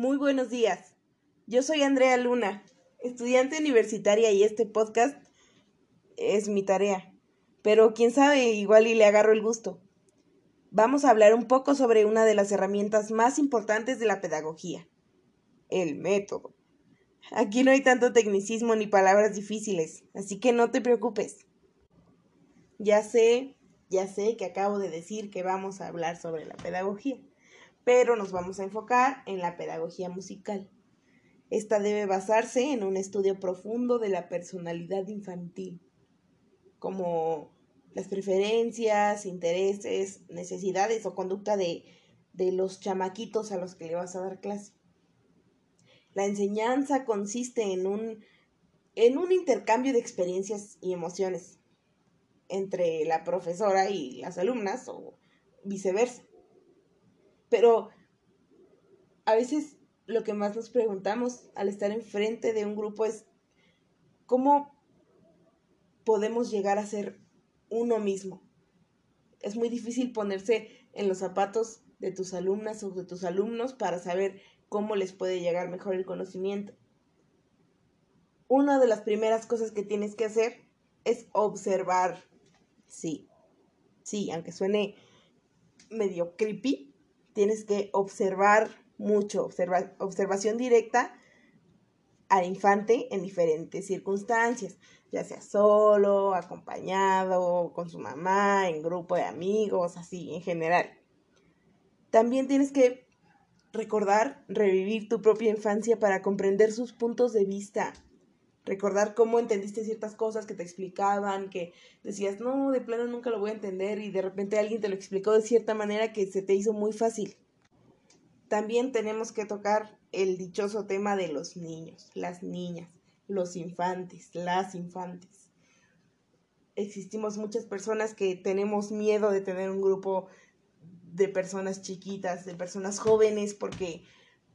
Muy buenos días. Yo soy Andrea Luna, estudiante universitaria y este podcast es mi tarea. Pero quién sabe, igual y le agarro el gusto. Vamos a hablar un poco sobre una de las herramientas más importantes de la pedagogía, el método. Aquí no hay tanto tecnicismo ni palabras difíciles, así que no te preocupes. Ya sé, ya sé que acabo de decir que vamos a hablar sobre la pedagogía pero nos vamos a enfocar en la pedagogía musical. Esta debe basarse en un estudio profundo de la personalidad infantil, como las preferencias, intereses, necesidades o conducta de, de los chamaquitos a los que le vas a dar clase. La enseñanza consiste en un, en un intercambio de experiencias y emociones entre la profesora y las alumnas o viceversa. Pero a veces lo que más nos preguntamos al estar enfrente de un grupo es cómo podemos llegar a ser uno mismo. Es muy difícil ponerse en los zapatos de tus alumnas o de tus alumnos para saber cómo les puede llegar mejor el conocimiento. Una de las primeras cosas que tienes que hacer es observar. Sí, sí, aunque suene medio creepy, tienes que observar mucho, observación directa al infante en diferentes circunstancias, ya sea solo, acompañado, con su mamá, en grupo de amigos, así, en general. También tienes que recordar, revivir tu propia infancia para comprender sus puntos de vista, recordar cómo entendiste ciertas cosas que te explicaban, que decías, no, de plano nunca lo voy a entender y de repente alguien te lo explicó de cierta manera que se te hizo muy fácil. También tenemos que tocar el dichoso tema de los niños, las niñas, los infantes, las infantes. Existimos muchas personas que tenemos miedo de tener un grupo de personas chiquitas, de personas jóvenes, porque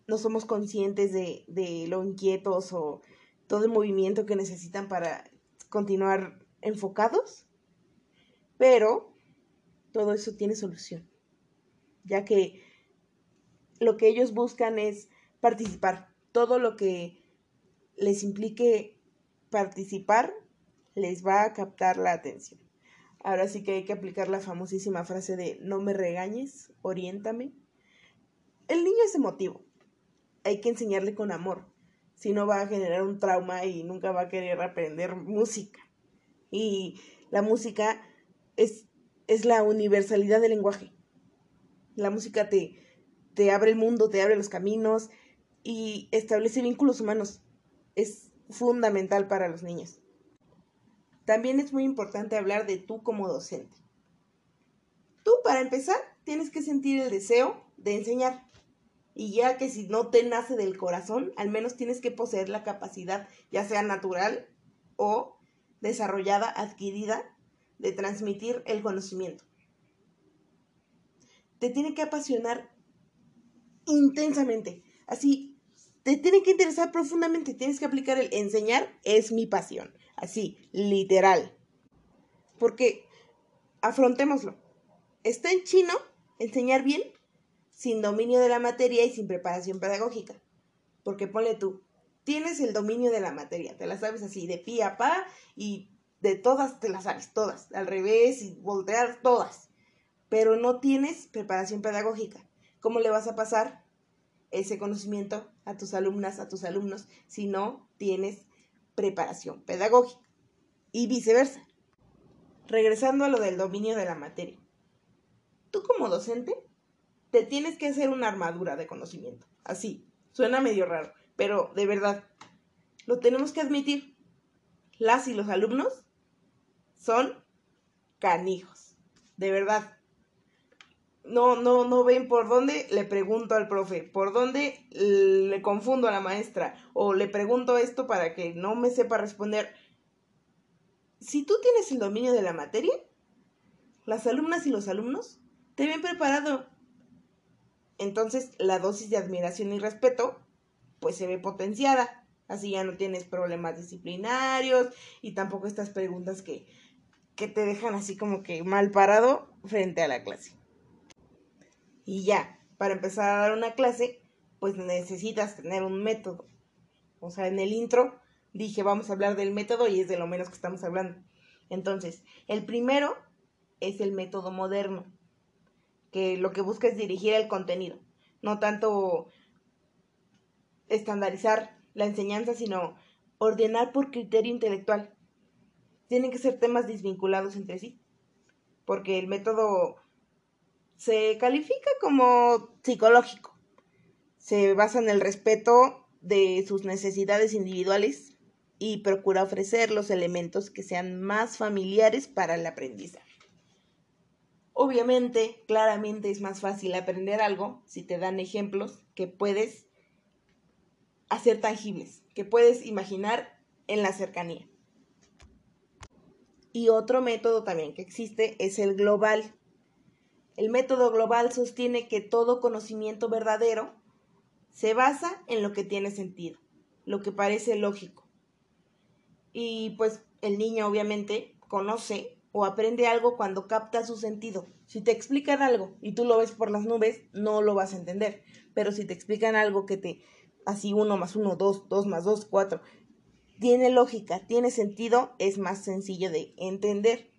no somos conscientes de, de lo inquietos o todo el movimiento que necesitan para continuar enfocados, pero todo eso tiene solución, ya que lo que ellos buscan es participar. Todo lo que les implique participar les va a captar la atención. Ahora sí que hay que aplicar la famosísima frase de no me regañes, oriéntame. El niño es emotivo. Hay que enseñarle con amor si no va a generar un trauma y nunca va a querer aprender música. Y la música es, es la universalidad del lenguaje. La música te, te abre el mundo, te abre los caminos y establece vínculos humanos. Es fundamental para los niños. También es muy importante hablar de tú como docente. Tú, para empezar, tienes que sentir el deseo de enseñar. Y ya que si no te nace del corazón, al menos tienes que poseer la capacidad, ya sea natural o desarrollada, adquirida, de transmitir el conocimiento. Te tiene que apasionar intensamente. Así, te tiene que interesar profundamente. Tienes que aplicar el enseñar es mi pasión. Así, literal. Porque, afrontémoslo. Está en chino enseñar bien sin dominio de la materia y sin preparación pedagógica. Porque ponle tú, tienes el dominio de la materia, te la sabes así, de pie a pa y de todas te las sabes, todas, al revés y voltear todas. Pero no tienes preparación pedagógica. ¿Cómo le vas a pasar ese conocimiento a tus alumnas, a tus alumnos, si no tienes preparación pedagógica? Y viceversa. Regresando a lo del dominio de la materia. Tú como docente te tienes que hacer una armadura de conocimiento. Así, suena medio raro, pero de verdad, lo tenemos que admitir. Las y los alumnos son canijos, de verdad. No, no, no ven por dónde le pregunto al profe, por dónde le confundo a la maestra, o le pregunto esto para que no me sepa responder. Si tú tienes el dominio de la materia, las alumnas y los alumnos te ven preparado entonces la dosis de admiración y respeto pues se ve potenciada. Así ya no tienes problemas disciplinarios y tampoco estas preguntas que, que te dejan así como que mal parado frente a la clase. Y ya, para empezar a dar una clase, pues necesitas tener un método. O sea, en el intro dije, vamos a hablar del método y es de lo menos que estamos hablando. Entonces, el primero es el método moderno, que lo que busca es dirigir el contenido, no tanto estandarizar la enseñanza, sino ordenar por criterio intelectual. Tienen que ser temas desvinculados entre sí, porque el método se califica como psicológico. Se basa en el respeto de sus necesidades individuales y procura ofrecer los elementos que sean más familiares para el aprendizaje. Obviamente, claramente es más fácil aprender algo si te dan ejemplos que puedes hacer tangibles, que puedes imaginar en la cercanía. Y otro método también que existe es el global. El método global sostiene que todo conocimiento verdadero se basa en lo que tiene sentido, lo que parece lógico. Y pues el niño obviamente conoce o aprende algo cuando capta su sentido. Si te explican algo y tú lo ves por las nubes, no lo vas a entender. Pero si te explican algo que te, así uno más uno, dos, dos más dos, cuatro, tiene lógica, tiene sentido, es más sencillo de entender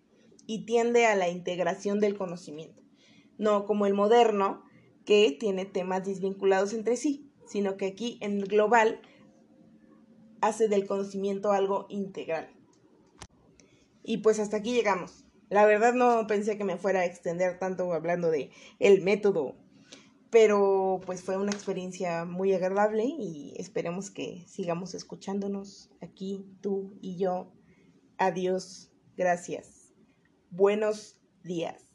y tiende a la integración del conocimiento. No como el moderno, que tiene temas desvinculados entre sí, sino que aquí en global hace del conocimiento algo integral. Y pues hasta aquí llegamos. La verdad no pensé que me fuera a extender tanto hablando de el método pero pues fue una experiencia muy agradable y esperemos que sigamos escuchándonos aquí, tú y yo. Adiós, gracias. Buenos días.